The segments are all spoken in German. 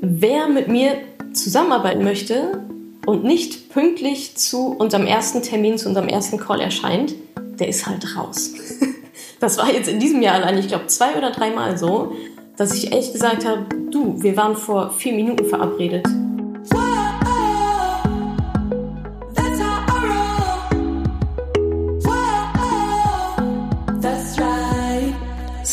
wer mit mir zusammenarbeiten möchte und nicht pünktlich zu unserem ersten Termin, zu unserem ersten Call erscheint, der ist halt raus. Das war jetzt in diesem Jahr allein, ich glaube, zwei oder dreimal so, dass ich echt gesagt habe, du, wir waren vor vier Minuten verabredet.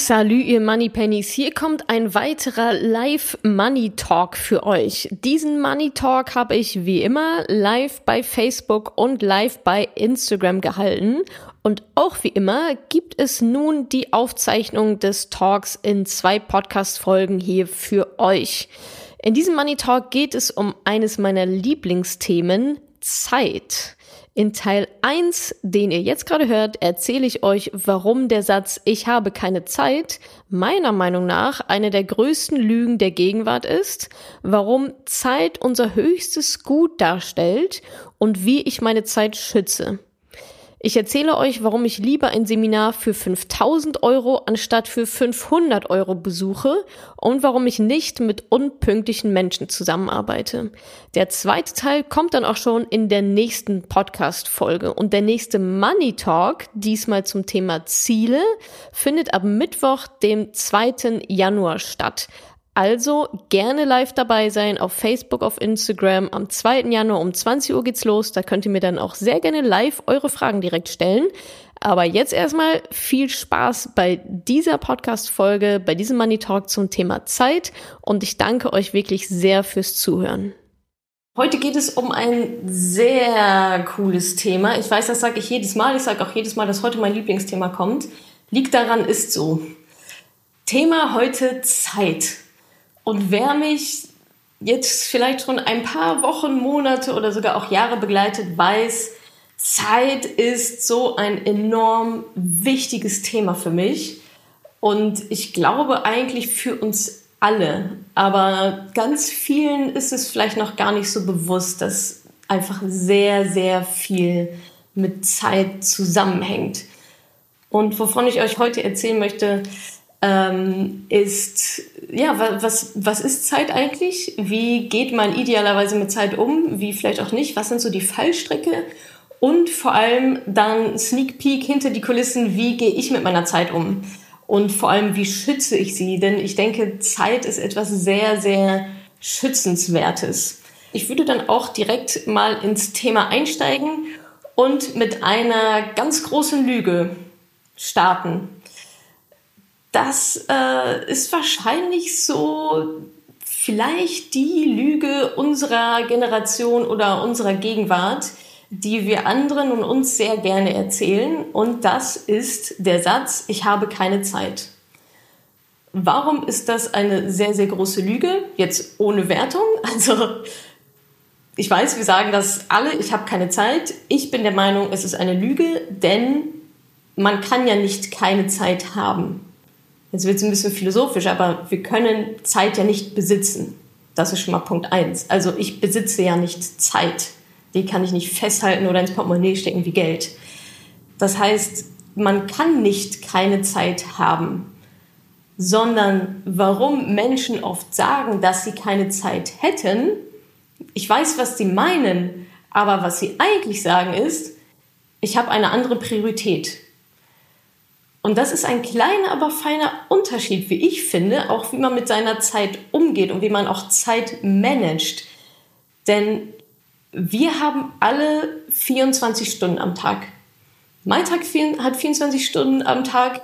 Salü, ihr Money Pennies. Hier kommt ein weiterer Live Money Talk für euch. Diesen Money Talk habe ich wie immer live bei Facebook und live bei Instagram gehalten. Und auch wie immer gibt es nun die Aufzeichnung des Talks in zwei Podcast-Folgen hier für euch. In diesem Money Talk geht es um eines meiner Lieblingsthemen, Zeit. In Teil 1, den ihr jetzt gerade hört, erzähle ich euch, warum der Satz Ich habe keine Zeit meiner Meinung nach eine der größten Lügen der Gegenwart ist, warum Zeit unser höchstes Gut darstellt und wie ich meine Zeit schütze. Ich erzähle euch, warum ich lieber ein Seminar für 5000 Euro anstatt für 500 Euro besuche und warum ich nicht mit unpünktlichen Menschen zusammenarbeite. Der zweite Teil kommt dann auch schon in der nächsten Podcast-Folge und der nächste Money Talk, diesmal zum Thema Ziele, findet ab Mittwoch, dem 2. Januar statt. Also gerne live dabei sein auf Facebook, auf Instagram. Am 2. Januar um 20 Uhr geht's los. Da könnt ihr mir dann auch sehr gerne live eure Fragen direkt stellen. Aber jetzt erstmal viel Spaß bei dieser Podcast-Folge, bei diesem Money Talk zum Thema Zeit. Und ich danke euch wirklich sehr fürs Zuhören. Heute geht es um ein sehr cooles Thema. Ich weiß, das sage ich jedes Mal. Ich sage auch jedes Mal, dass heute mein Lieblingsthema kommt. Liegt daran, ist so. Thema heute Zeit. Und wer mich jetzt vielleicht schon ein paar Wochen, Monate oder sogar auch Jahre begleitet, weiß, Zeit ist so ein enorm wichtiges Thema für mich. Und ich glaube eigentlich für uns alle. Aber ganz vielen ist es vielleicht noch gar nicht so bewusst, dass einfach sehr, sehr viel mit Zeit zusammenhängt. Und wovon ich euch heute erzählen möchte, ähm, ist, ja, was, was ist Zeit eigentlich? Wie geht man idealerweise mit Zeit um? Wie vielleicht auch nicht? Was sind so die Fallstricke? Und vor allem dann Sneak Peek hinter die Kulissen, wie gehe ich mit meiner Zeit um? Und vor allem, wie schütze ich sie? Denn ich denke, Zeit ist etwas sehr, sehr Schützenswertes. Ich würde dann auch direkt mal ins Thema einsteigen und mit einer ganz großen Lüge starten das äh, ist wahrscheinlich so vielleicht die Lüge unserer Generation oder unserer Gegenwart, die wir anderen und uns sehr gerne erzählen. Und das ist der Satz, ich habe keine Zeit. Warum ist das eine sehr, sehr große Lüge? Jetzt ohne Wertung. Also ich weiß, wir sagen das alle, ich habe keine Zeit. Ich bin der Meinung, es ist eine Lüge, denn man kann ja nicht keine Zeit haben. Jetzt wird es ein bisschen philosophisch, aber wir können Zeit ja nicht besitzen. Das ist schon mal Punkt eins. Also ich besitze ja nicht Zeit. Die kann ich nicht festhalten oder ins Portemonnaie stecken wie Geld. Das heißt, man kann nicht keine Zeit haben, sondern warum Menschen oft sagen, dass sie keine Zeit hätten, ich weiß, was sie meinen, aber was sie eigentlich sagen ist, ich habe eine andere Priorität. Und das ist ein kleiner, aber feiner Unterschied, wie ich finde, auch wie man mit seiner Zeit umgeht und wie man auch Zeit managt. Denn wir haben alle 24 Stunden am Tag. Mein Tag hat 24 Stunden am Tag.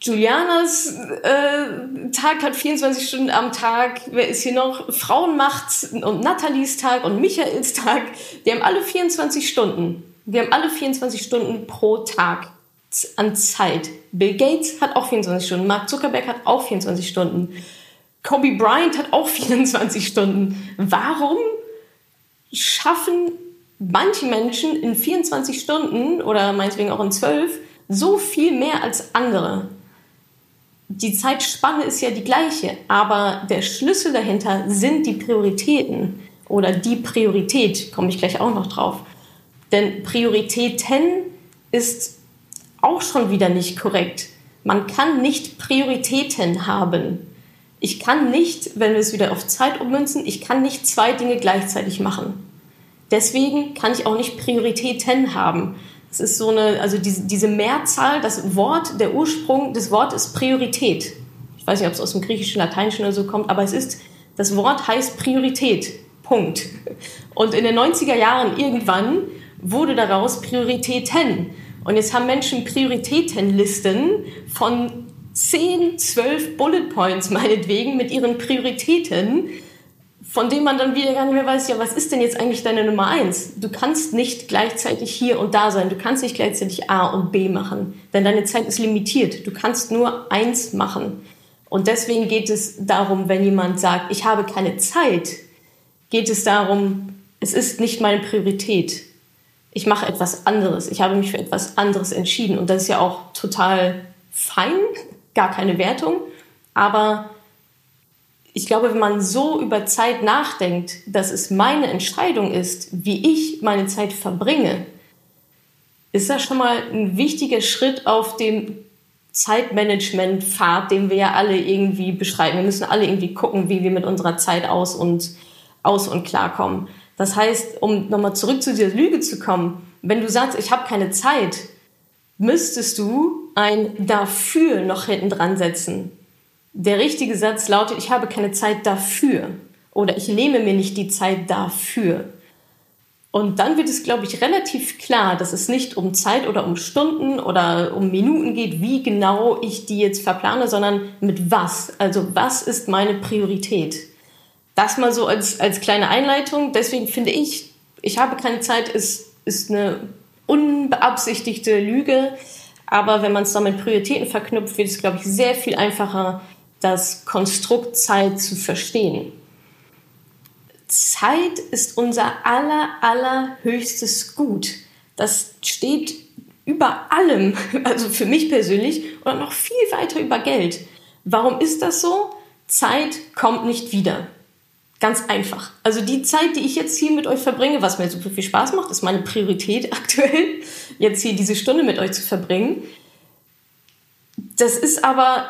Julianas äh, Tag hat 24 Stunden am Tag. Wer ist hier noch? Frauenmacht und Nathalies Tag und Michaels Tag. Die haben alle 24 Stunden. Wir haben alle 24 Stunden pro Tag an Zeit. Bill Gates hat auch 24 Stunden, Mark Zuckerberg hat auch 24 Stunden, Kobe Bryant hat auch 24 Stunden. Warum schaffen manche Menschen in 24 Stunden oder meinetwegen auch in 12 so viel mehr als andere? Die Zeitspanne ist ja die gleiche, aber der Schlüssel dahinter sind die Prioritäten oder die Priorität, komme ich gleich auch noch drauf. Denn Prioritäten ist auch schon wieder nicht korrekt. Man kann nicht Prioritäten haben. Ich kann nicht, wenn wir es wieder auf Zeit ummünzen, ich kann nicht zwei Dinge gleichzeitig machen. Deswegen kann ich auch nicht Prioritäten haben. Es ist so eine, also diese, diese Mehrzahl, das Wort, der Ursprung des Wortes ist Priorität. Ich weiß nicht, ob es aus dem Griechischen, Lateinischen oder so kommt, aber es ist, das Wort heißt Priorität. Punkt. Und in den 90er Jahren irgendwann wurde daraus Prioritäten. Und jetzt haben Menschen Prioritätenlisten von 10, 12 Bullet Points meinetwegen mit ihren Prioritäten, von denen man dann wieder gar nicht mehr weiß, ja, was ist denn jetzt eigentlich deine Nummer eins? Du kannst nicht gleichzeitig hier und da sein. Du kannst nicht gleichzeitig A und B machen, denn deine Zeit ist limitiert. Du kannst nur eins machen. Und deswegen geht es darum, wenn jemand sagt, ich habe keine Zeit, geht es darum, es ist nicht meine Priorität. Ich mache etwas anderes. Ich habe mich für etwas anderes entschieden. Und das ist ja auch total fein, gar keine Wertung. Aber ich glaube, wenn man so über Zeit nachdenkt, dass es meine Entscheidung ist, wie ich meine Zeit verbringe, ist das schon mal ein wichtiger Schritt auf dem Zeitmanagement-Pfad, den wir ja alle irgendwie beschreiben. Wir müssen alle irgendwie gucken, wie wir mit unserer Zeit aus und, aus und klarkommen. Das heißt, um nochmal zurück zu dieser Lüge zu kommen, wenn du sagst, ich habe keine Zeit, müsstest du ein dafür noch hinten dran setzen. Der richtige Satz lautet, ich habe keine Zeit dafür oder ich nehme mir nicht die Zeit dafür. Und dann wird es, glaube ich, relativ klar, dass es nicht um Zeit oder um Stunden oder um Minuten geht, wie genau ich die jetzt verplane, sondern mit was. Also was ist meine Priorität? Das mal so als, als kleine Einleitung. Deswegen finde ich, ich habe keine Zeit, ist, ist eine unbeabsichtigte Lüge. Aber wenn man es dann mit Prioritäten verknüpft, wird es, glaube ich, sehr viel einfacher, das Konstrukt Zeit zu verstehen. Zeit ist unser aller, allerhöchstes Gut. Das steht über allem, also für mich persönlich, oder noch viel weiter über Geld. Warum ist das so? Zeit kommt nicht wieder. Ganz einfach. Also die Zeit, die ich jetzt hier mit euch verbringe, was mir super viel Spaß macht, ist meine Priorität aktuell, jetzt hier diese Stunde mit euch zu verbringen. Das ist aber,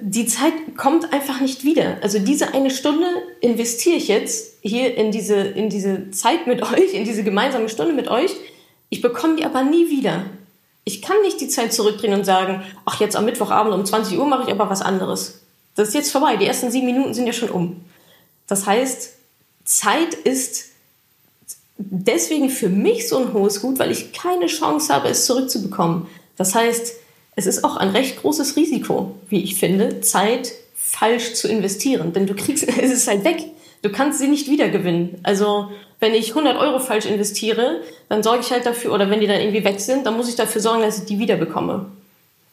die Zeit kommt einfach nicht wieder. Also diese eine Stunde investiere ich jetzt hier in diese, in diese Zeit mit euch, in diese gemeinsame Stunde mit euch. Ich bekomme die aber nie wieder. Ich kann nicht die Zeit zurückdrehen und sagen, ach, jetzt am Mittwochabend um 20 Uhr mache ich aber was anderes. Das ist jetzt vorbei. Die ersten sieben Minuten sind ja schon um. Das heißt, Zeit ist deswegen für mich so ein hohes Gut, weil ich keine Chance habe, es zurückzubekommen. Das heißt, es ist auch ein recht großes Risiko, wie ich finde, Zeit falsch zu investieren. Denn du kriegst, es ist halt weg. Du kannst sie nicht wiedergewinnen. Also, wenn ich 100 Euro falsch investiere, dann sorge ich halt dafür, oder wenn die dann irgendwie weg sind, dann muss ich dafür sorgen, dass ich die wiederbekomme.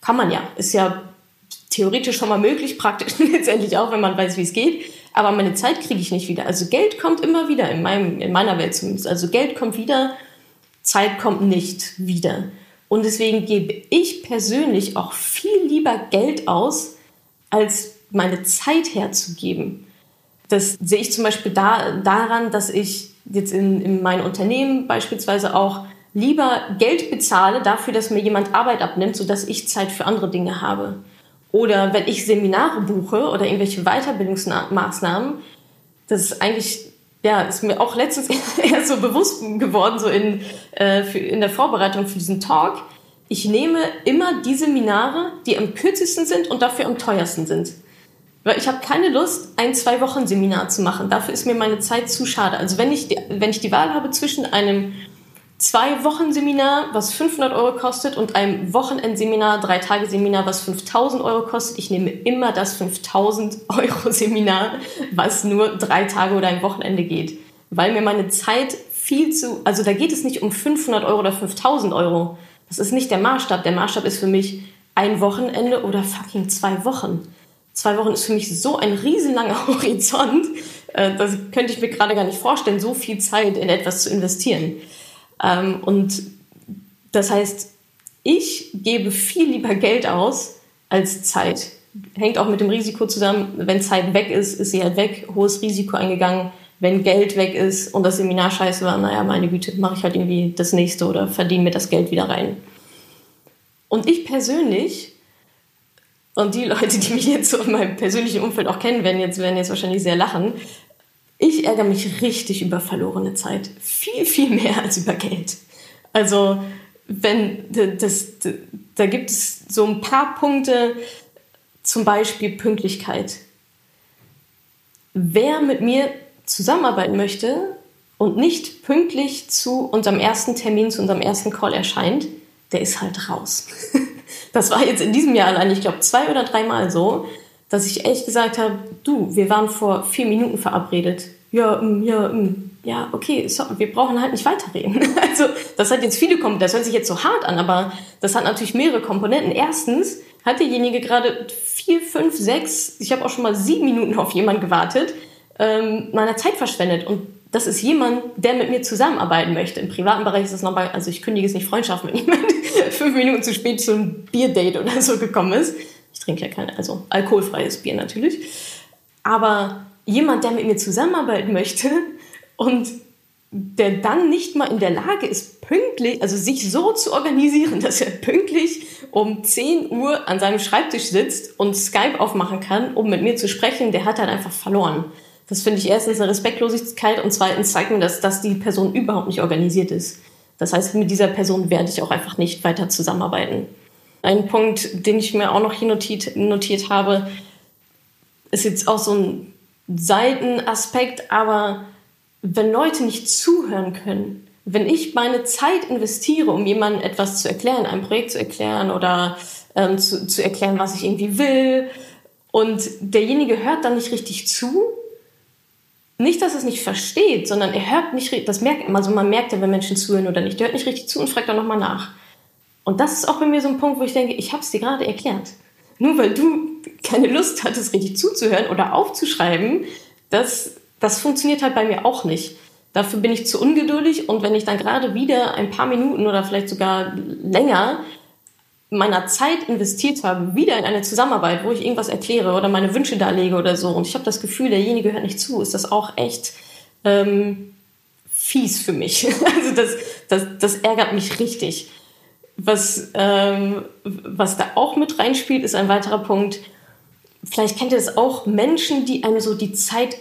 Kann man ja. Ist ja theoretisch schon mal möglich, praktisch letztendlich auch, wenn man weiß, wie es geht. Aber meine Zeit kriege ich nicht wieder. Also Geld kommt immer wieder, in, meinem, in meiner Welt zumindest. Also Geld kommt wieder, Zeit kommt nicht wieder. Und deswegen gebe ich persönlich auch viel lieber Geld aus, als meine Zeit herzugeben. Das sehe ich zum Beispiel da, daran, dass ich jetzt in, in meinem Unternehmen beispielsweise auch lieber Geld bezahle dafür, dass mir jemand Arbeit abnimmt, sodass ich Zeit für andere Dinge habe. Oder wenn ich Seminare buche oder irgendwelche Weiterbildungsmaßnahmen, das ist eigentlich ja, ist mir auch letztens erst so bewusst geworden, so in, äh, für, in der Vorbereitung für diesen Talk. Ich nehme immer die Seminare, die am kürzesten sind und dafür am teuersten sind. Weil ich habe keine Lust, ein zwei Wochen Seminar zu machen. Dafür ist mir meine Zeit zu schade. Also wenn ich die, wenn ich die Wahl habe zwischen einem zwei Wochen Seminar, was 500 Euro kostet, und einem Wochenendseminar, drei Tage Seminar, was 5000 Euro kostet. Ich nehme immer das 5000 Euro Seminar, was nur drei Tage oder ein Wochenende geht. Weil mir meine Zeit viel zu, also da geht es nicht um 500 Euro oder 5000 Euro. Das ist nicht der Maßstab. Der Maßstab ist für mich ein Wochenende oder fucking zwei Wochen. Zwei Wochen ist für mich so ein riesenlanger Horizont. Äh, das könnte ich mir gerade gar nicht vorstellen, so viel Zeit in etwas zu investieren. Ähm, und das heißt, ich gebe viel lieber Geld aus als Zeit. Hängt auch mit dem Risiko zusammen, wenn Zeit weg ist, ist sie halt weg, hohes Risiko eingegangen. Wenn Geld weg ist und das Seminar scheiße war, naja, meine Güte, mache ich halt irgendwie das nächste oder verdiene mir das Geld wieder rein. Und ich persönlich Und die Leute, die mich jetzt so in meinem persönlichen Umfeld auch kennen, werden jetzt, werden jetzt wahrscheinlich sehr lachen. Ich ärgere mich richtig über verlorene Zeit. Viel, viel mehr als über Geld. Also, wenn das, das, da gibt es so ein paar Punkte, zum Beispiel Pünktlichkeit. Wer mit mir zusammenarbeiten möchte und nicht pünktlich zu unserem ersten Termin, zu unserem ersten Call erscheint, der ist halt raus. Das war jetzt in diesem Jahr allein, ich glaube, zwei oder dreimal so, dass ich echt gesagt habe, du, wir waren vor vier Minuten verabredet. Ja, mm, ja, mm, ja, okay, so, wir brauchen halt nicht weiterreden. Also, das hat jetzt viele Komponenten, das hört sich jetzt so hart an, aber das hat natürlich mehrere Komponenten. Erstens hat derjenige gerade vier, fünf, sechs, ich habe auch schon mal sieben Minuten auf jemanden gewartet, ähm, meiner Zeit verschwendet. Und das ist jemand, der mit mir zusammenarbeiten möchte. Im privaten Bereich ist es nochmal, also ich kündige es nicht Freundschaft, wenn jemand fünf Minuten zu spät zu einem Bierdate oder so gekommen ist. Ich trinke ja kein, also alkoholfreies Bier natürlich. Aber jemand, der mit mir zusammenarbeiten möchte und der dann nicht mal in der Lage ist, pünktlich, also sich so zu organisieren, dass er pünktlich um 10 Uhr an seinem Schreibtisch sitzt und Skype aufmachen kann, um mit mir zu sprechen, der hat halt einfach verloren. Das finde ich erstens eine Respektlosigkeit und zweitens zeigt mir das, dass die Person überhaupt nicht organisiert ist. Das heißt, mit dieser Person werde ich auch einfach nicht weiter zusammenarbeiten. Ein Punkt, den ich mir auch noch hier notiert, notiert habe, ist jetzt auch so ein Seitenaspekt, aber wenn Leute nicht zuhören können, wenn ich meine Zeit investiere, um jemandem etwas zu erklären, ein Projekt zu erklären oder ähm, zu, zu erklären, was ich irgendwie will, und derjenige hört dann nicht richtig zu, nicht, dass er es nicht versteht, sondern er hört nicht, richtig, das merkt, also man merkt ja, wenn Menschen zuhören oder nicht, der hört nicht richtig zu und fragt dann nochmal nach. Und das ist auch bei mir so ein Punkt, wo ich denke, ich habe es dir gerade erklärt. Nur weil du keine Lust hattest, richtig zuzuhören oder aufzuschreiben, das, das funktioniert halt bei mir auch nicht. Dafür bin ich zu ungeduldig und wenn ich dann gerade wieder ein paar Minuten oder vielleicht sogar länger meiner Zeit investiert habe, wieder in eine Zusammenarbeit, wo ich irgendwas erkläre oder meine Wünsche darlege oder so, und ich habe das Gefühl, derjenige hört nicht zu, ist das auch echt ähm, fies für mich. Also das, das, das ärgert mich richtig. Was, ähm, was da auch mit reinspielt, ist ein weiterer Punkt. Vielleicht kennt ihr das auch, Menschen, die einem so die Zeit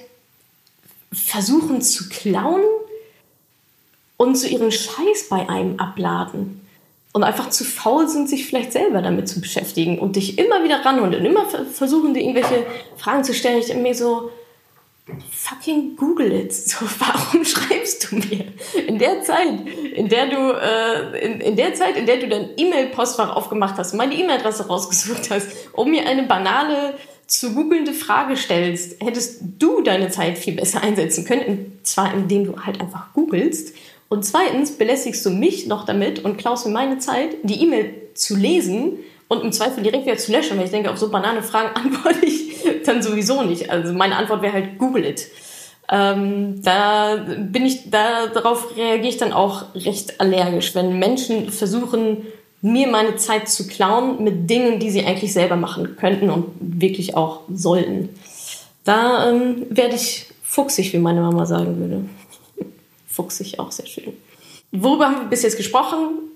versuchen zu klauen und so ihren Scheiß bei einem abladen und einfach zu faul sind, sich vielleicht selber damit zu beschäftigen und dich immer wieder ranholen und immer versuchen, dir irgendwelche Fragen zu stellen. Ich denke mir so, fucking Google it. So, warum schreibst du mir? In der Zeit, in der du, äh, in, in der Zeit, in der du dein E-Mail-Postfach aufgemacht hast, meine E-Mail-Adresse rausgesucht hast, um mir eine banale zu googelnde Frage stellst, hättest du deine Zeit viel besser einsetzen können. Und zwar indem du halt einfach googelst und zweitens belästigst du mich noch damit und klaust mir meine Zeit, die E-Mail zu lesen und im Zweifel direkt wieder zu löschen, weil ich denke, auf so banane Fragen antworte ich dann sowieso nicht. Also meine Antwort wäre halt Google it. Ähm, da bin ich, da, darauf reagiere ich dann auch recht allergisch, wenn Menschen versuchen, mir meine Zeit zu klauen mit Dingen, die sie eigentlich selber machen könnten und wirklich auch sollten. Da ähm, werde ich fuchsig, wie meine Mama sagen würde fuchsig, auch sehr schön. Worüber haben wir bis jetzt gesprochen?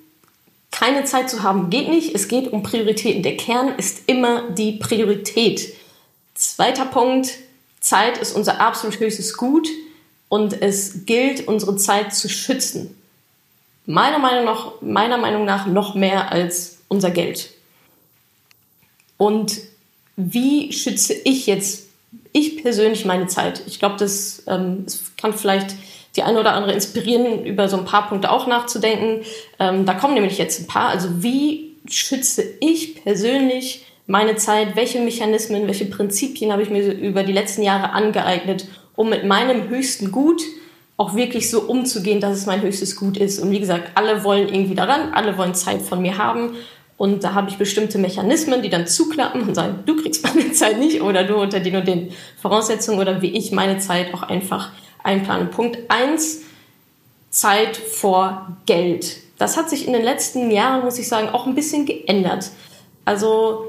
Keine Zeit zu haben geht nicht. Es geht um Prioritäten. Der Kern ist immer die Priorität. Zweiter Punkt. Zeit ist unser absolut höchstes Gut und es gilt, unsere Zeit zu schützen. Meiner Meinung nach, meiner Meinung nach noch mehr als unser Geld. Und wie schütze ich jetzt, ich persönlich meine Zeit? Ich glaube, das, ähm, das kann vielleicht die eine oder andere inspirieren, über so ein paar Punkte auch nachzudenken. Ähm, da kommen nämlich jetzt ein paar. Also wie schütze ich persönlich meine Zeit? Welche Mechanismen, welche Prinzipien habe ich mir über die letzten Jahre angeeignet, um mit meinem höchsten Gut auch wirklich so umzugehen, dass es mein höchstes Gut ist. Und wie gesagt, alle wollen irgendwie daran, alle wollen Zeit von mir haben. Und da habe ich bestimmte Mechanismen, die dann zuklappen und sagen, du kriegst meine Zeit nicht oder du unter den und den Voraussetzungen oder wie ich meine Zeit auch einfach einplanen. Punkt eins Zeit vor Geld. Das hat sich in den letzten Jahren, muss ich sagen, auch ein bisschen geändert. Also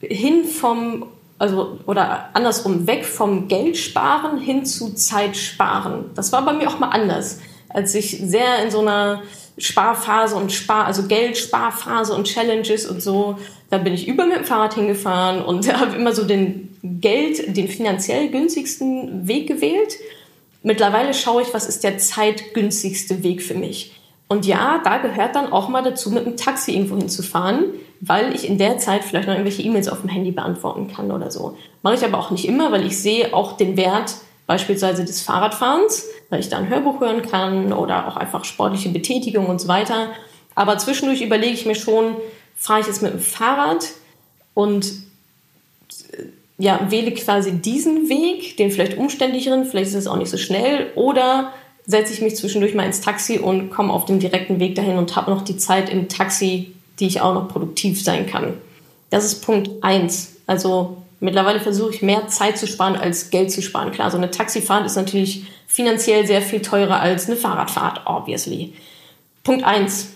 hin vom, also, oder andersrum, weg vom Geld sparen hin zu Zeit sparen. Das war bei mir auch mal anders. Als ich sehr in so einer Sparphase und Spar, also Geldsparphase und Challenges und so. Da bin ich über mit dem Fahrrad hingefahren und habe immer so den Geld, den finanziell günstigsten Weg gewählt. Mittlerweile schaue ich, was ist der zeitgünstigste Weg für mich. Und ja, da gehört dann auch mal dazu, mit dem Taxi irgendwo hinzufahren, weil ich in der Zeit vielleicht noch irgendwelche E-Mails auf dem Handy beantworten kann oder so. Mache ich aber auch nicht immer, weil ich sehe auch den Wert beispielsweise des Fahrradfahrens, weil ich da ein Hörbuch hören kann oder auch einfach sportliche Betätigung und so weiter. Aber zwischendurch überlege ich mir schon, fahre ich jetzt mit dem Fahrrad und ja, wähle quasi diesen Weg, den vielleicht umständlicheren, vielleicht ist es auch nicht so schnell, oder setze ich mich zwischendurch mal ins Taxi und komme auf den direkten Weg dahin und habe noch die Zeit im Taxi, die ich auch noch produktiv sein kann. Das ist Punkt eins. Also mittlerweile versuche ich mehr Zeit zu sparen als Geld zu sparen. Klar, so eine Taxifahrt ist natürlich finanziell sehr viel teurer als eine Fahrradfahrt, obviously. Punkt eins.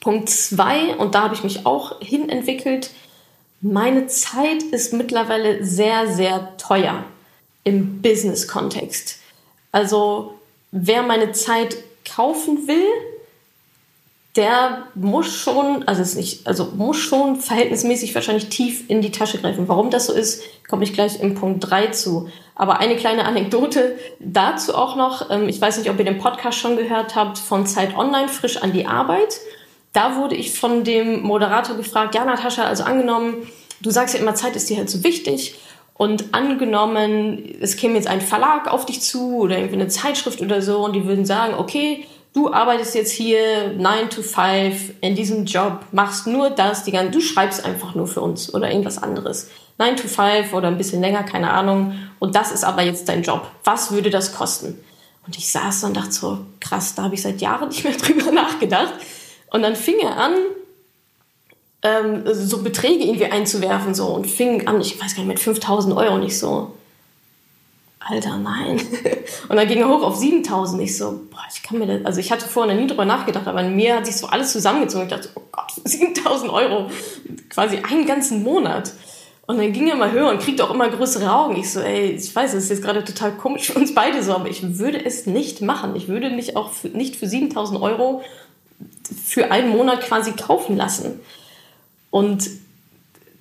Punkt zwei, und da habe ich mich auch hinentwickelt, meine Zeit ist mittlerweile sehr, sehr teuer im Business-Kontext. Also wer meine Zeit kaufen will, der muss schon, also ist nicht, also muss schon verhältnismäßig wahrscheinlich tief in die Tasche greifen. Warum das so ist, komme ich gleich im Punkt 3 zu. Aber eine kleine Anekdote dazu auch noch. Ähm, ich weiß nicht, ob ihr den Podcast schon gehört habt von Zeit Online frisch an die Arbeit. Da wurde ich von dem Moderator gefragt, ja, Natascha, also angenommen, du sagst ja immer, Zeit ist dir halt so wichtig. Und angenommen, es käme jetzt ein Verlag auf dich zu oder irgendwie eine Zeitschrift oder so und die würden sagen, okay, du arbeitest jetzt hier 9 to 5 in diesem Job, machst nur das, die ganze, du schreibst einfach nur für uns oder irgendwas anderes. 9 to 5 oder ein bisschen länger, keine Ahnung. Und das ist aber jetzt dein Job. Was würde das kosten? Und ich saß und dachte so, krass, da habe ich seit Jahren nicht mehr drüber nachgedacht. Und dann fing er an, ähm, so Beträge irgendwie einzuwerfen so und fing an, ich weiß gar nicht, mit 5000 Euro nicht so. Alter, nein. Und dann ging er hoch auf 7000. Ich so, boah, ich kann mir das, also ich hatte vorher nie drüber nachgedacht, aber in mir hat sich so alles zusammengezogen. Ich dachte, oh Gott, 7000 Euro, quasi einen ganzen Monat. Und dann ging er mal höher und kriegte auch immer größere Augen. Ich so, ey, ich weiß, das ist jetzt gerade total komisch für uns beide so, aber ich würde es nicht machen. Ich würde mich auch für, nicht für 7000 Euro für einen Monat quasi kaufen lassen. Und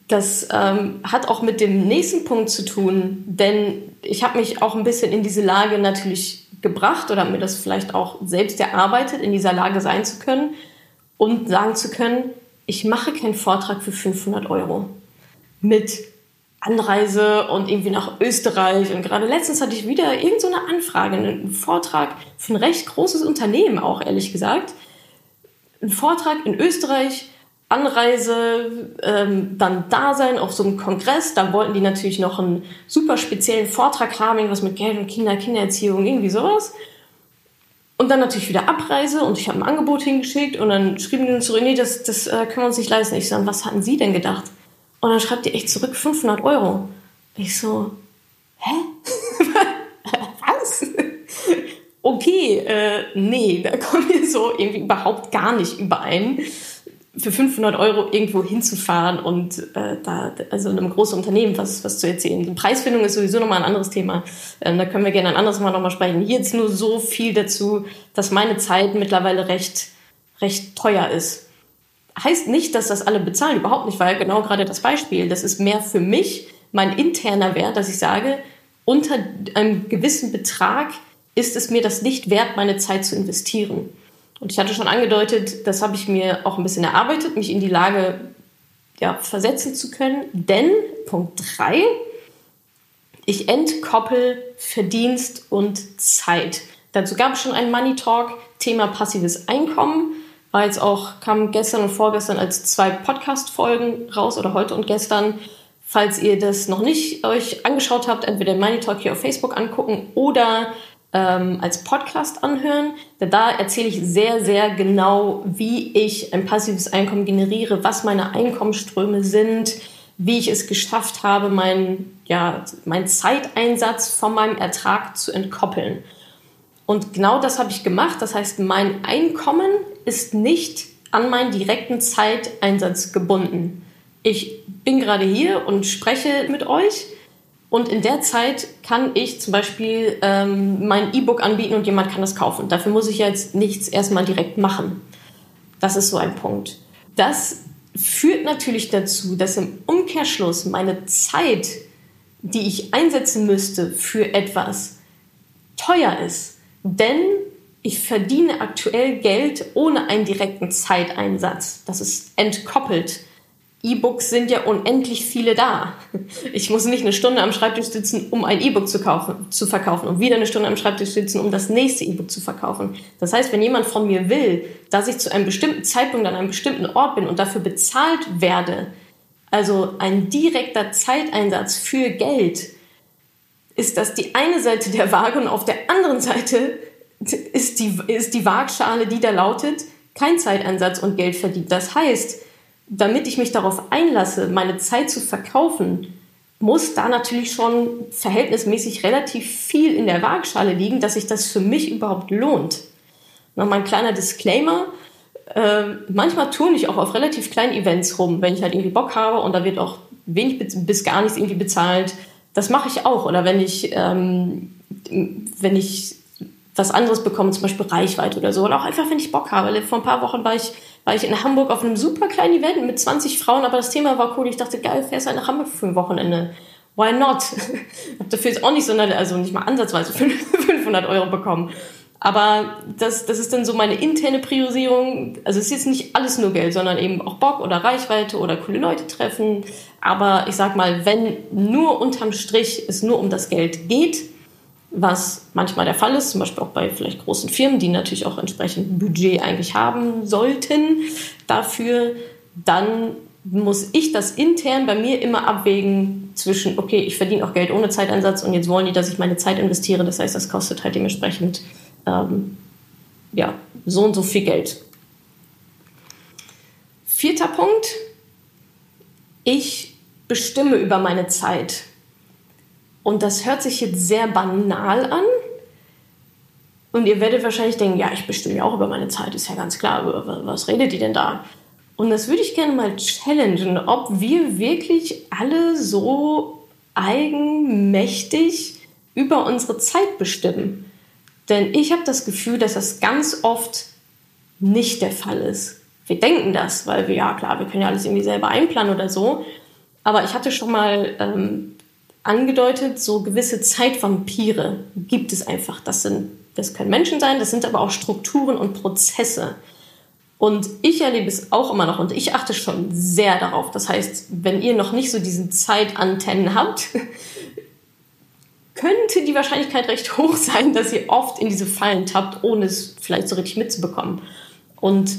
das ähm, hat auch mit dem nächsten Punkt zu tun, denn ich habe mich auch ein bisschen in diese Lage natürlich gebracht oder mir das vielleicht auch selbst erarbeitet, in dieser Lage sein zu können und sagen zu können, ich mache keinen Vortrag für 500 Euro mit Anreise und irgendwie nach Österreich. Und gerade letztens hatte ich wieder irgendeine so Anfrage, einen Vortrag für ein recht großes Unternehmen auch, ehrlich gesagt. Ein Vortrag in Österreich Anreise, ähm, dann da sein auf so einem Kongress. Da wollten die natürlich noch einen super speziellen Vortrag haben, irgendwas mit Geld und Kinder, Kindererziehung, irgendwie sowas. Und dann natürlich wieder Abreise und ich habe ein Angebot hingeschickt und dann schrieben die dann zurück, nee, das, das äh, können wir uns nicht leisten. Ich so, was hatten Sie denn gedacht? Und dann schreibt die echt zurück 500 Euro. Ich so, hä? was? Okay, äh, nee, da kommen wir so irgendwie überhaupt gar nicht überein für 500 Euro irgendwo hinzufahren und äh, da also einem großen Unternehmen was, was zu erzählen. Die Preisfindung ist sowieso nochmal ein anderes Thema. Ähm, da können wir gerne ein anderes Mal nochmal sprechen. Hier jetzt nur so viel dazu, dass meine Zeit mittlerweile recht, recht teuer ist. Heißt nicht, dass das alle bezahlen, überhaupt nicht, weil genau gerade das Beispiel, das ist mehr für mich mein interner Wert, dass ich sage, unter einem gewissen Betrag ist es mir das nicht wert, meine Zeit zu investieren. Und ich hatte schon angedeutet, das habe ich mir auch ein bisschen erarbeitet, mich in die Lage ja, versetzen zu können. Denn, Punkt 3, ich entkoppel Verdienst und Zeit. Dazu gab es schon einen Money Talk, Thema passives Einkommen. War jetzt auch, kam gestern und vorgestern als zwei Podcast-Folgen raus oder heute und gestern. Falls ihr das noch nicht euch angeschaut habt, entweder Money Talk hier auf Facebook angucken oder ähm, als Podcast anhören. Da erzähle ich sehr, sehr genau, wie ich ein passives Einkommen generiere, was meine Einkommensströme sind, wie ich es geschafft habe, meinen ja, mein Zeiteinsatz von meinem Ertrag zu entkoppeln. Und genau das habe ich gemacht. Das heißt, mein Einkommen ist nicht an meinen direkten Zeiteinsatz gebunden. Ich bin gerade hier und spreche mit euch Und in der Zeit kann ich zum Beispiel ähm, mein E-Book anbieten und jemand kann das kaufen. Dafür muss ich jetzt nichts erstmal direkt machen. Das ist so ein Punkt. Das führt natürlich dazu, dass im Umkehrschluss meine Zeit, die ich einsetzen müsste für etwas, teuer ist. Denn ich verdiene aktuell Geld ohne einen direkten Zeiteinsatz. Das ist entkoppelt. E-Books sind ja unendlich viele da. Ich muss nicht eine Stunde am Schreibtisch sitzen, um ein E-Book zu, zu verkaufen und wieder eine Stunde am Schreibtisch sitzen, um das nächste E-Book zu verkaufen. Das heißt, wenn jemand von mir will, dass ich zu einem bestimmten Zeitpunkt an einem bestimmten Ort bin und dafür bezahlt werde, also ein direkter Zeiteinsatz für Geld, ist das die eine Seite der Waage und auf der anderen Seite ist die, ist die Waagschale, die da lautet, kein Zeiteinsatz und Geld verdient. Das heißt, damit ich mich darauf einlasse, meine Zeit zu verkaufen, muss da natürlich schon verhältnismäßig relativ viel in der Waagschale liegen, dass sich das für mich überhaupt lohnt. Nochmal ein kleiner Disclaimer. Äh, manchmal tue ich auch auf relativ kleinen Events rum, wenn ich halt irgendwie Bock habe und da wird auch wenig bis gar nichts irgendwie bezahlt. Das mache ich auch. Oder wenn ich, ähm, wenn ich was anderes bekomme, zum Beispiel Reichweite oder so. Oder auch einfach, wenn ich Bock habe. Vor ein paar Wochen war ich, war ich in Hamburg auf einem super kleinen Event mit 20 Frauen, aber das Thema war cool. Ich dachte, geil, fährst halt nach Hamburg für ein Wochenende. Why not? hab dafür jetzt auch nicht so, also nicht mal ansatzweise 500 Euro bekommen. Aber das, das ist dann so meine interne Priorisierung. Also es ist jetzt nicht alles nur Geld, sondern eben auch Bock oder Reichweite oder coole Leute treffen. Aber ich sag mal, wenn nur unterm Strich es nur um das Geld geht, was manchmal der Fall ist, zum Beispiel auch bei vielleicht großen Firmen, die natürlich auch entsprechend Budget eigentlich haben sollten dafür, dann muss ich das intern bei mir immer abwägen zwischen, okay, ich verdiene auch Geld ohne Zeiteinsatz und jetzt wollen die, dass ich meine Zeit investiere. Das heißt, das kostet halt dementsprechend ähm, ja, so und so viel Geld. Vierter Punkt. Ich bestimme über meine Zeit. Und das hört sich jetzt sehr banal an. Und ihr werdet wahrscheinlich denken, ja, ich bestimme ja auch über meine Zeit, ist ja ganz klar, was redet ihr denn da? Und das würde ich gerne mal challengen, ob wir wirklich alle so eigenmächtig über unsere Zeit bestimmen. Denn ich habe das Gefühl, dass das ganz oft nicht der Fall ist. Wir denken das, weil wir, ja klar, wir können ja alles irgendwie selber einplanen oder so. Aber ich hatte schon mal ähm, angedeutet, so gewisse Zeitvampire gibt es einfach. Das, sind, das können Menschen sein, das sind aber auch Strukturen und Prozesse. Und ich erlebe es auch immer noch und ich achte schon sehr darauf. Das heißt, wenn ihr noch nicht so diesen Zeitantennen habt, könnte die Wahrscheinlichkeit recht hoch sein, dass ihr oft in diese Fallen tappt, ohne es vielleicht so richtig mitzubekommen. Und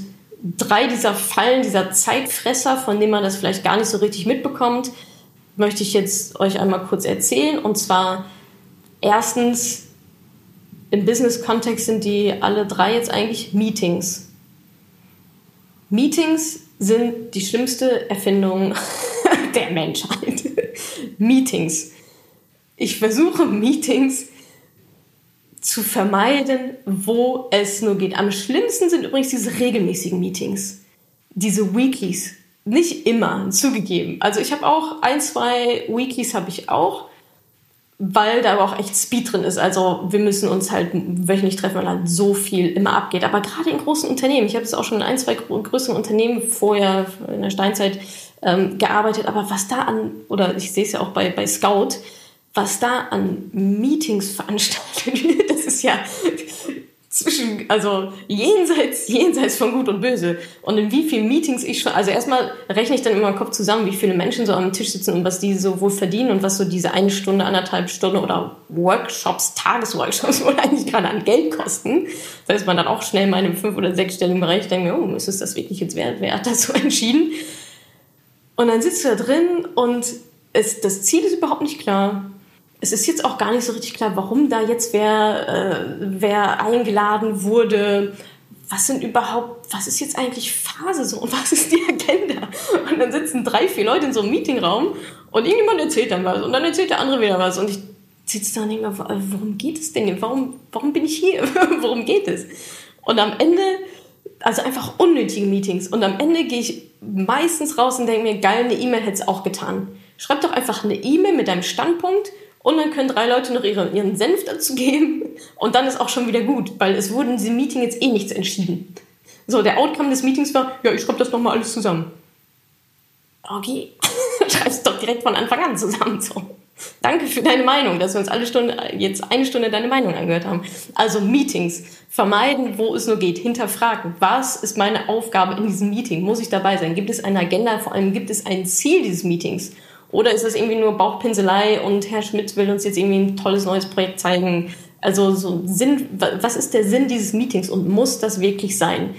drei dieser Fallen, dieser Zeitfresser, von denen man das vielleicht gar nicht so richtig mitbekommt, möchte ich jetzt euch einmal kurz erzählen. Und zwar erstens, im Business-Kontext sind die alle drei jetzt eigentlich Meetings. Meetings sind die schlimmste Erfindung der Menschheit. Meetings. Ich versuche Meetings zu vermeiden, wo es nur geht. Am schlimmsten sind übrigens diese regelmäßigen Meetings, diese Weeklies nicht immer zugegeben. Also ich habe auch ein, zwei Weeklies habe ich auch, weil da aber auch echt Speed drin ist. Also wir müssen uns halt wöchentlich treffen, weil halt so viel immer abgeht. Aber gerade in großen Unternehmen, ich habe es auch schon in ein, zwei größeren Unternehmen vorher in der Steinzeit ähm, gearbeitet, aber was da an, oder ich sehe es ja auch bei, bei Scout, was da an Meetings veranstaltet wird, das ist ja zwischen, also jenseits, jenseits von Gut und Böse. Und in wie vielen Meetings ich schon, also erstmal rechne ich dann immer im Kopf zusammen, wie viele Menschen so am Tisch sitzen und was die so wohl verdienen und was so diese eine Stunde, anderthalb Stunden oder Workshops, Tagesworkshops wohl eigentlich gerade an Geld kosten. Da ist man dann auch schnell mal in einem fünf- oder sechsstelligen Bereich, denkt oh, ist es das wirklich jetzt wert? Wer hat das so entschieden? Und dann sitzt du da drin und es, das Ziel ist überhaupt nicht klar es ist jetzt auch gar nicht so richtig klar, warum da jetzt wer, äh, wer eingeladen wurde. Was sind überhaupt, was ist jetzt eigentlich Phase so und was ist die Agenda? Und dann sitzen drei, vier Leute in so einem Meetingraum und irgendjemand erzählt dann was und dann erzählt der andere wieder was und ich sitze da und denke mir, worum geht es denn? Warum, warum bin ich hier? worum geht es? Und am Ende, also einfach unnötige Meetings und am Ende gehe ich meistens raus und denke mir, geil, eine E-Mail hätte es auch getan. Schreib doch einfach eine E-Mail mit deinem Standpunkt und dann können drei Leute noch ihren, ihren Senf dazu geben und dann ist auch schon wieder gut, weil es wurde in diesem Meeting jetzt eh nichts entschieden. So, der Outcome des Meetings war, ja, ich schreibe das nochmal alles zusammen. Okay, schreibst doch direkt von Anfang an zusammen. So. Danke für deine Meinung, dass wir uns alle Stunde, jetzt eine Stunde deine Meinung angehört haben. Also Meetings vermeiden, wo es nur geht, hinterfragen. Was ist meine Aufgabe in diesem Meeting? Muss ich dabei sein? Gibt es eine Agenda? Vor allem gibt es ein Ziel dieses Meetings? Oder ist das irgendwie nur Bauchpinselei und Herr Schmidt will uns jetzt irgendwie ein tolles neues Projekt zeigen? Also so Sinn, was ist der Sinn dieses Meetings und muss das wirklich sein?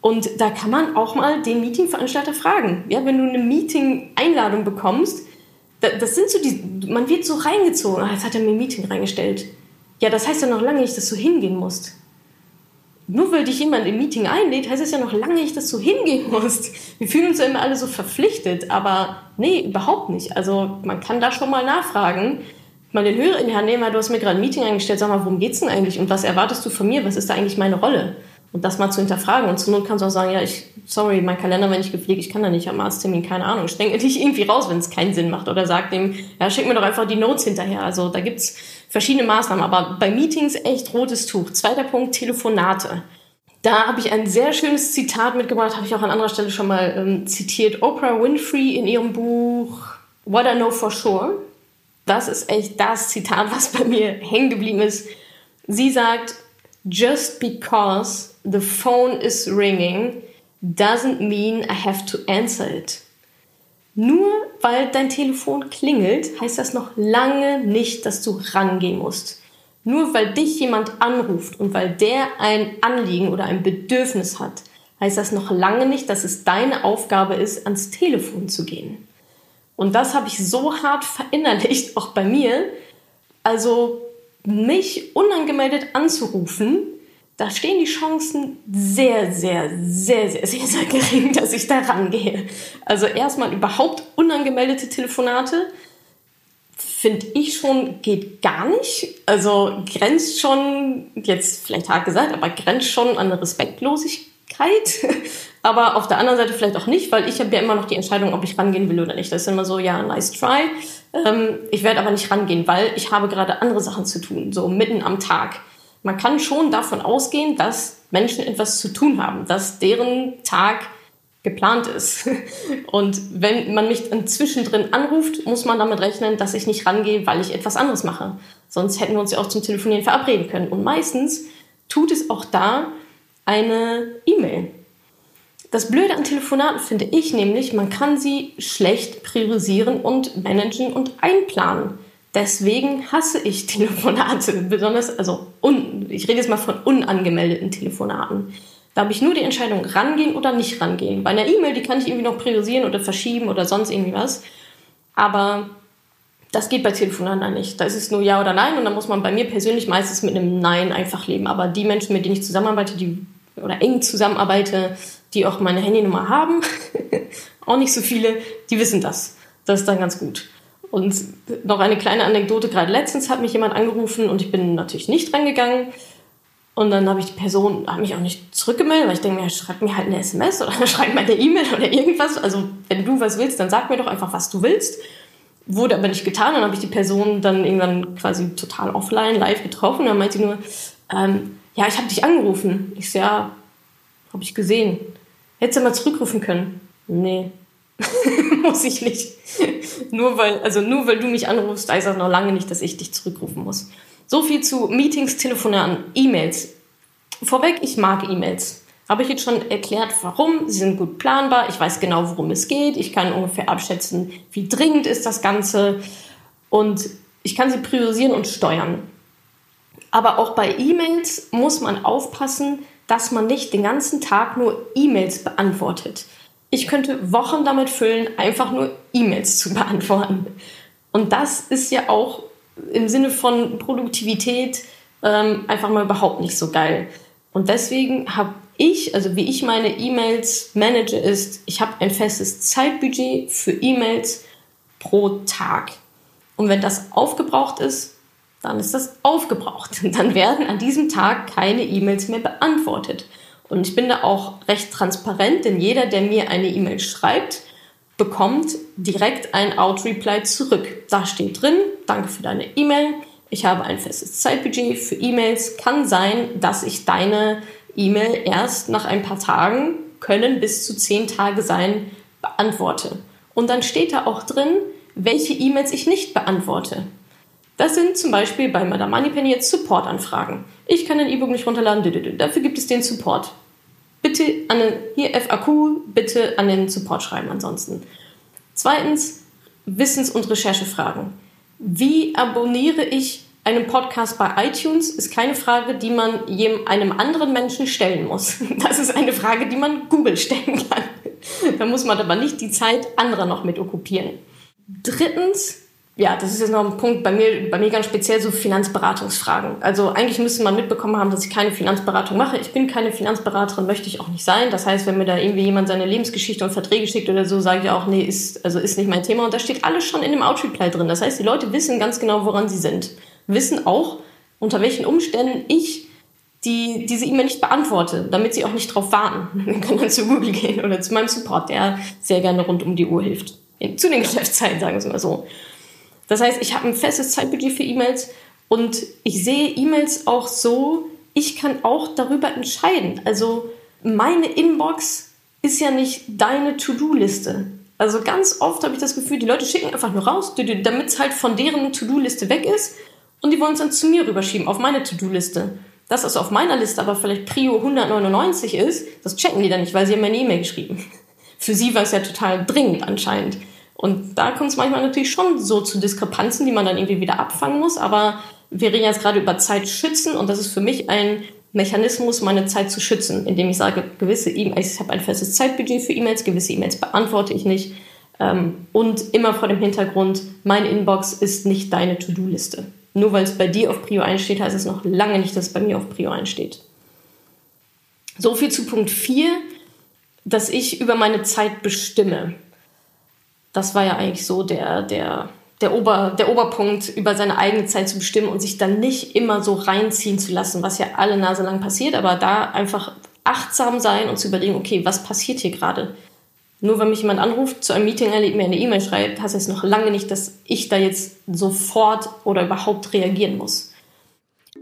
Und da kann man auch mal den Meetingveranstalter fragen. Ja, wenn du eine Meeting-Einladung bekommst, das sind so die, man wird so reingezogen. Ah, jetzt hat er mir ein Meeting reingestellt. Ja, das heißt ja noch lange nicht, dass du hingehen musst. Nur weil dich jemand im Meeting einlädt, heißt es ja noch lange nicht, dass du hingehen musst. Wir fühlen uns ja immer alle so verpflichtet, aber nee, überhaupt nicht. Also man kann da schon mal nachfragen. Mal den Hörer in die Hand nehmen, du hast mir gerade ein Meeting eingestellt, sag mal, worum geht's denn eigentlich und was erwartest du von mir? Was ist da eigentlich meine Rolle? Und das mal zu hinterfragen. Und zur Not kannst du auch sagen, ja, ich, sorry, mein Kalender war nicht gepflegt, ich kann da nicht am Arzttermin, keine Ahnung. Streng dich irgendwie raus, wenn es keinen Sinn macht. Oder sag dem, ja, schick mir doch einfach die Notes hinterher. Also da gibt's verschiedene Maßnahmen. Aber bei Meetings echt rotes Tuch. Zweiter Punkt, Telefonate. Da habe ich ein sehr schönes Zitat mitgebracht, habe ich auch an anderer Stelle schon mal ähm, zitiert. Oprah Winfrey in ihrem Buch What I Know for Sure. Das ist echt das Zitat, was bei mir hängen geblieben ist. Sie sagt, just because the phone is ringing doesn't mean I have to answer it. Nur weil dein Telefon klingelt, heißt das noch lange nicht, dass du rangehen musst. Nur weil dich jemand anruft und weil der ein Anliegen oder ein Bedürfnis hat, heißt das noch lange nicht, dass es deine Aufgabe ist, ans Telefon zu gehen. Und das habe ich so hart verinnerlicht, auch bei mir. Also mich unangemeldet anzurufen, da stehen die Chancen sehr, sehr, sehr, sehr, sehr, sehr gering, dass ich da rangehe. Also erstmal überhaupt unangemeldete Telefonate finde ich schon, geht gar nicht. Also grenzt schon, jetzt vielleicht hart gesagt, aber grenzt schon an Respektlosigkeit. aber auf der anderen Seite vielleicht auch nicht, weil ich habe ja immer noch die Entscheidung, ob ich rangehen will oder nicht. Das ist immer so, ja, nice try. Ähm, ich werde aber nicht rangehen, weil ich habe gerade andere Sachen zu tun, so mitten am Tag. Man kann schon davon ausgehen, dass Menschen etwas zu tun haben, dass deren Tag geplant ist. Und wenn man mich zwischendrin anruft, muss man damit rechnen, dass ich nicht rangehe, weil ich etwas anderes mache. Sonst hätten wir uns ja auch zum Telefonieren verabreden können. Und meistens tut es auch da eine E-Mail. Das Blöde an Telefonaten finde ich nämlich, man kann sie schlecht priorisieren und managen und einplanen. Deswegen hasse ich Telefonate, besonders, also un, ich rede jetzt mal von unangemeldeten Telefonaten. Da habe ich nur die Entscheidung, rangehen oder nicht rangehen. Bei einer E-Mail, die kann ich irgendwie noch priorisieren oder verschieben oder sonst irgendwie was. Aber das geht bei Telefonaten nicht. Da ist es nur Ja oder Nein und da muss man bei mir persönlich meistens mit einem Nein einfach leben. Aber die Menschen, mit denen ich zusammenarbeite, die oder eng zusammenarbeite, die auch meine Handynummer haben, auch nicht so viele, die wissen das. Das ist dann ganz gut. Und noch eine kleine Anekdote, gerade letztens hat mich jemand angerufen und ich bin natürlich nicht rangegangen. Und dann habe ich die Person, habe mich auch nicht zurückgemeldet, weil ich denke mir, schreib mir halt eine SMS oder schreib mir eine E-Mail oder irgendwas. Also wenn du was willst, dann sag mir doch einfach, was du willst. Wurde aber nicht getan. Dann habe ich die Person dann irgendwann quasi total offline, live getroffen. Und dann meinte sie nur, ähm, ja, ich habe dich angerufen. Ich so, ja, habe ich gesehen. Hättest du mal zurückrufen können? Nee. muss ich nicht. nur weil, also nur weil du mich anrufst, heißt das noch lange nicht, dass ich dich zurückrufen muss. So viel zu Meetings, Telefonaten, E-Mails. Vorweg, ich mag E-Mails. Habe ich jetzt schon erklärt, warum. Sie sind gut planbar. Ich weiß genau, worum es geht. Ich kann ungefähr abschätzen, wie dringend ist das Ganze. Und ich kann sie priorisieren und steuern. Aber auch bei E-Mails muss man aufpassen, dass man nicht den ganzen Tag nur E-Mails beantwortet. Ich könnte Wochen damit füllen, einfach nur E-Mails zu beantworten. Und das ist ja auch im Sinne von Produktivität ähm, einfach mal überhaupt nicht so geil. Und deswegen habe ich, also wie ich meine E-Mails manage, ist, ich habe ein festes Zeitbudget für E-Mails pro Tag. Und wenn das aufgebraucht ist, dann ist das aufgebraucht. Dann werden an diesem Tag keine E-Mails mehr beantwortet. Und ich bin da auch recht transparent, denn jeder, der mir eine E-Mail schreibt, bekommt direkt ein Out-Reply zurück. Da steht drin, danke für deine E-Mail. Ich habe ein festes Zeitbudget für E-Mails. Kann sein, dass ich deine E-Mail erst nach ein paar Tagen, können bis zu zehn Tage sein, beantworte. Und dann steht da auch drin, welche E-Mails ich nicht beantworte. Das sind zum Beispiel bei Madame Moneypenny jetzt Support-Anfragen. Ich kann ein E-Book nicht runterladen, dafür gibt es den Support. Bitte an den, hier FAQ, bitte an den Support schreiben ansonsten. Zweitens, Wissens- und Recherchefragen. Wie abonniere ich einen Podcast bei iTunes? Ist keine Frage, die man einem anderen Menschen stellen muss. Das ist eine Frage, die man Google stellen kann. Da muss man aber nicht die Zeit anderer noch mit okkupieren. Drittens, ja, das ist jetzt noch ein Punkt bei mir, bei mir ganz speziell so Finanzberatungsfragen. Also eigentlich müsste man mitbekommen haben, dass ich keine Finanzberatung mache. Ich bin keine Finanzberaterin, möchte ich auch nicht sein. Das heißt, wenn mir da irgendwie jemand seine Lebensgeschichte und Verträge schickt oder so, sage ich auch, nee, ist, also ist nicht mein Thema. Und da steht alles schon in dem Outreply drin. Das heißt, die Leute wissen ganz genau, woran sie sind. Wissen auch, unter welchen Umständen ich die, diese E-Mail nicht beantworte, damit sie auch nicht drauf warten. Dann kann man zu Google gehen oder zu meinem Support, der sehr gerne rund um die Uhr hilft. Zu den Geschäftszeiten, sagen wir es mal so. Das heißt, ich habe ein festes Zeitbudget für E-Mails und ich sehe E-Mails auch so, ich kann auch darüber entscheiden. Also meine Inbox ist ja nicht deine To-Do-Liste. Also ganz oft habe ich das Gefühl, die Leute schicken einfach nur raus, damit es halt von deren To-Do-Liste weg ist und die wollen es dann zu mir rüberschieben, auf meine To-Do-Liste. Dass das auf meiner Liste aber vielleicht Prio 199 ist, das checken die dann nicht, weil sie haben mir eine E-Mail geschrieben. Für sie war es ja total dringend anscheinend. Und da kommt es manchmal natürlich schon so zu Diskrepanzen, die man dann irgendwie wieder abfangen muss. Aber wir reden jetzt gerade über Zeit schützen und das ist für mich ein Mechanismus, meine Zeit zu schützen, indem ich sage, gewisse E-Mails, ich habe ein festes Zeitbudget für E-Mails, gewisse E-Mails beantworte ich nicht. Ähm, und immer vor dem Hintergrund, meine Inbox ist nicht deine To-Do-Liste. Nur weil es bei dir auf Prio 1 steht, heißt es noch lange nicht, dass es bei mir auf Prio 1 steht. So viel zu Punkt 4, dass ich über meine Zeit bestimme das war ja eigentlich so der, der, der, Ober, der Oberpunkt, über seine eigene Zeit zu bestimmen und sich dann nicht immer so reinziehen zu lassen, was ja alle Nase lang passiert, aber da einfach achtsam sein und zu überlegen, okay, was passiert hier gerade? Nur wenn mich jemand anruft, zu einem Meeting erlebt, mir eine E-Mail schreibt, heißt es noch lange nicht, dass ich da jetzt sofort oder überhaupt reagieren muss.